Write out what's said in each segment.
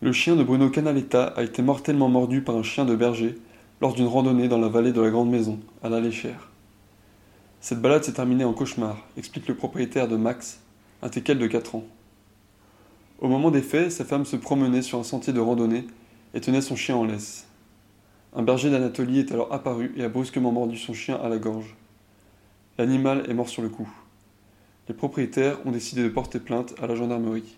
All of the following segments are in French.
Le chien de Bruno Canaletta a été mortellement mordu par un chien de berger lors d'une randonnée dans la vallée de la Grande Maison, à la Léchère. Cette balade s'est terminée en cauchemar, explique le propriétaire de Max, un teckel de 4 ans. Au moment des faits, sa femme se promenait sur un sentier de randonnée et tenait son chien en laisse. Un berger d'Anatolie est alors apparu et a brusquement mordu son chien à la gorge. L'animal est mort sur le coup. Les propriétaires ont décidé de porter plainte à la gendarmerie.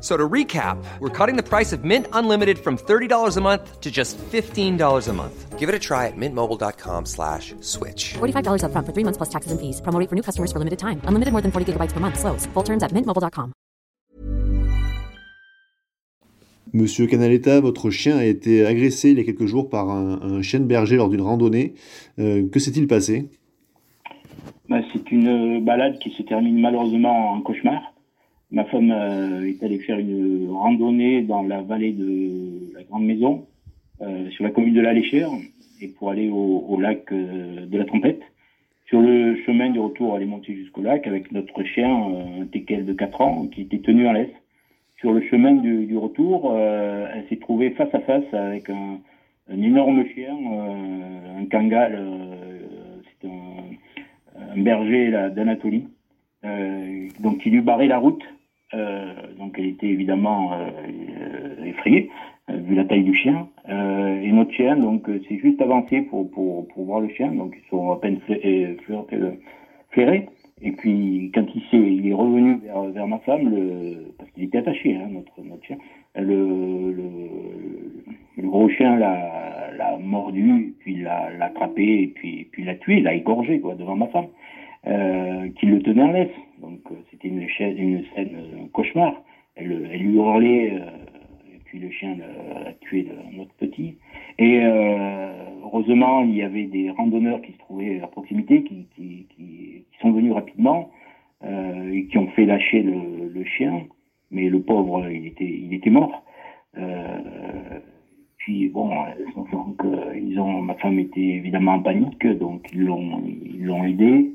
So to recap, we're cutting the price of Mint Unlimited from $30 a month to just $15 a month. Give it a try at mintmobile.com slash switch. $45 upfront for three months plus taxes and fees. Promo rate for new customers for limited time. Unlimited more than 40 gigabytes per month. Slows. Full terms at mintmobile.com. Monsieur Canaletta, votre chien a été agressé il y a quelques jours par un, un chien de berger lors d'une randonnée. Euh, que s'est-il passé? Bah, c'est une balade qui se termine malheureusement en cauchemar. Ma femme euh, est allée faire une randonnée dans la vallée de la Grande Maison, euh, sur la commune de la Léchère, et pour aller au, lac euh, de la Trompette. Sur le chemin du retour, elle est montée jusqu'au lac avec notre chien, un de 4 ans, qui était tenu en laisse. Sur le chemin du, retour, elle s'est trouvée face à face avec un, énorme chien, un kangal, c'est un, berger d'Anatolie, donc qui lui barrait la route. Euh, donc elle était évidemment euh, effrayée euh, vu la taille du chien. Et notre chien donc s'est juste avancé pour, pour, pour voir le chien, donc ils sont à peine fla- fla- flairés. Et puis quand il s'est il est revenu vers, vers ma femme, le, parce qu'il était attaché hein, notre notre chien, le, le, le gros chien l'a mordu, puis l'a attrapé puis puis l'a tué, l'a égorgé quoi devant ma femme euh, qui le tenait en laisse. C'était une, une scène euh, cauchemar. Elle, lui hurlait, euh, et puis le chien a tué notre petit. Et euh, heureusement, il y avait des randonneurs qui se trouvaient à proximité, qui, sont venus rapidement euh, et qui ont fait lâcher le, chien. Mais le pauvre, il était, il était mort. Puis bon, donc ils ont, ma femme était évidemment en panique, donc ils l'ont, ils l'ont aidé.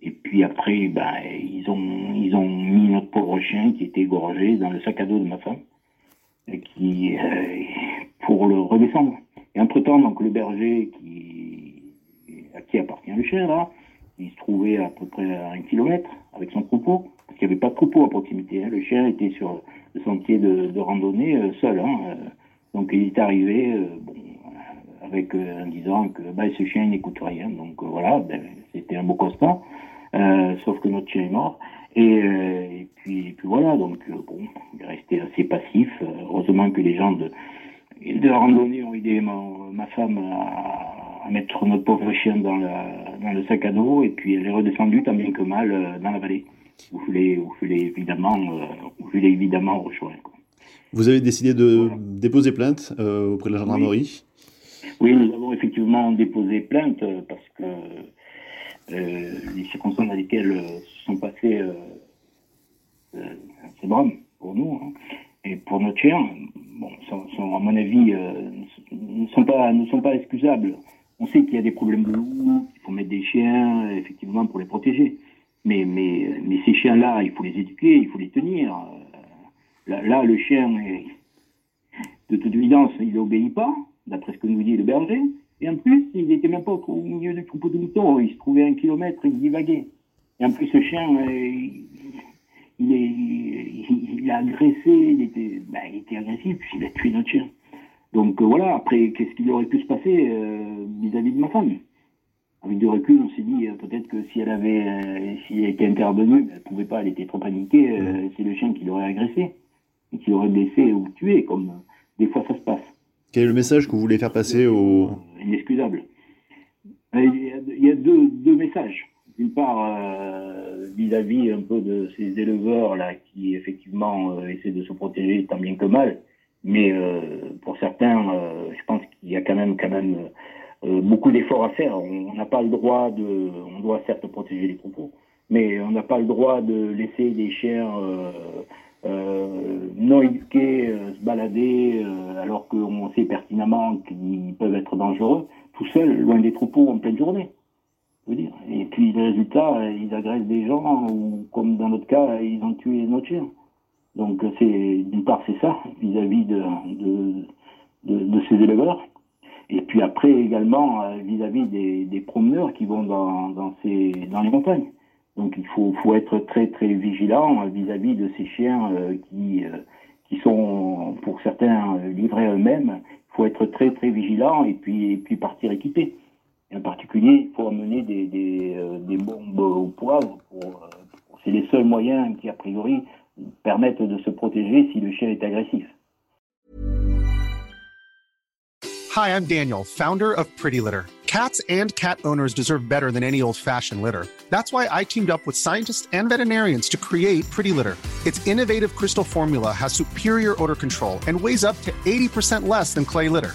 Et puis après, ben, ils ont, ils ont mis notre pauvre chien qui était égorgé dans le sac à dos de ma femme, et qui, euh, pour le redescendre. Et entre temps, donc le berger qui, à qui appartient le chien là, il se trouvait à peu près à un kilomètre avec son troupeau, parce qu'il n'y avait pas de troupeau à proximité. hein. Le chien était sur le sentier de, randonnée euh, seul. Hein, euh. donc il est arrivé, bon, avec en disant que bah, ce chien n'écoute rien. Donc voilà, ben, c'était un beau constat. Euh, sauf que notre chien est mort. Et, euh, et puis, et puis voilà, donc euh, bon, il est resté assez passif. Heureusement que les gens de, de la randonnée ont aidé ma, ma femme à, à mettre notre pauvre chien dans, la, dans le sac à dos et puis elle est redescendue tant bien que mal dans la vallée où je l'ai évidemment où je évidemment rejoint. quoi. Vous avez décidé de déposer plainte auprès de la gendarmerie? Oui, nous avons effectivement déposé plainte parce que les circonstances dans lesquelles euh, se sont passés euh, euh, ces drames pour nous hein, et pour notre chien, bon, sont, à mon avis, euh, ne sont pas ne sont pas excusables. On sait qu'il y a des problèmes de loups, qu'il faut mettre des chiens euh, effectivement pour les protéger. Mais mais mais ces chiens-là, il faut les éduquer, il faut les tenir. Euh, Là, le chien, de toute évidence, il n'obéit pas, d'après ce que nous dit le berger. Et en plus, il n'était même pas au, au milieu du troupeau de moutons, il se trouvait à un kilomètre, il divaguait. Et en plus, ce chien, euh, il, il est, il, il a agressé, il était, ben, il était agressif, puis il a tué notre chien. Donc euh, voilà, après, qu'est-ce qu'il aurait pu se passer euh, vis-à-vis de ma femme? Avec du recul, on s'est dit peut-être que si elle avait, si elle était intervenue, elle pouvait pas, elle était trop paniquée, c'est le chien qui l'aurait agressé, et qui l'aurait blessé ou tué, comme des fois ça se passe Quel est le message que vous voulez faire passer aux... inexcusable. Euh, Il y a, il y a deux, deux messages. Euh, vis-à-vis un peu de ces éleveurs là qui effectivement euh, essaient de se protéger tant bien que mal, mais euh, pour certains, je pense qu'il y a quand même quand même beaucoup d'efforts à faire. On n'a pas le droit de, on doit certes protéger les troupeaux, Mais on n'a pas le droit de laisser des chiens non éduqués se balader alors qu'on sait pertinemment qu'ils peuvent être dangereux, tout seuls, loin des troupeaux en pleine journée. Et puis les résultats, ils agressent des gens ou comme dans notre cas, ils ont tué notre chien. Donc c'est d'une part c'est ça vis-à-vis de, ces éleveurs. Et puis après également euh, vis-à-vis des, promeneurs qui vont dans, les montagnes. Donc il faut, être très très vigilant vis-à-vis de ces chiens euh, qui, euh, qui sont pour certains livrés eux-mêmes. Il faut être très très vigilant et puis, et puis partir équipé. Et en particulier, il faut amener des, des, euh, des bombes au poivre. Euh, pour, c'est les seuls moyens qui a priori permettent de se protéger si le chien est agressif. Hi, I'm Daniel, founder of Pretty Litter. Cats and cat owners deserve better than any old-fashioned litter. That's why I teamed up with scientists and veterinarians to create Pretty Litter. Its innovative crystal formula has superior odor control and weighs up to 80% less than clay litter.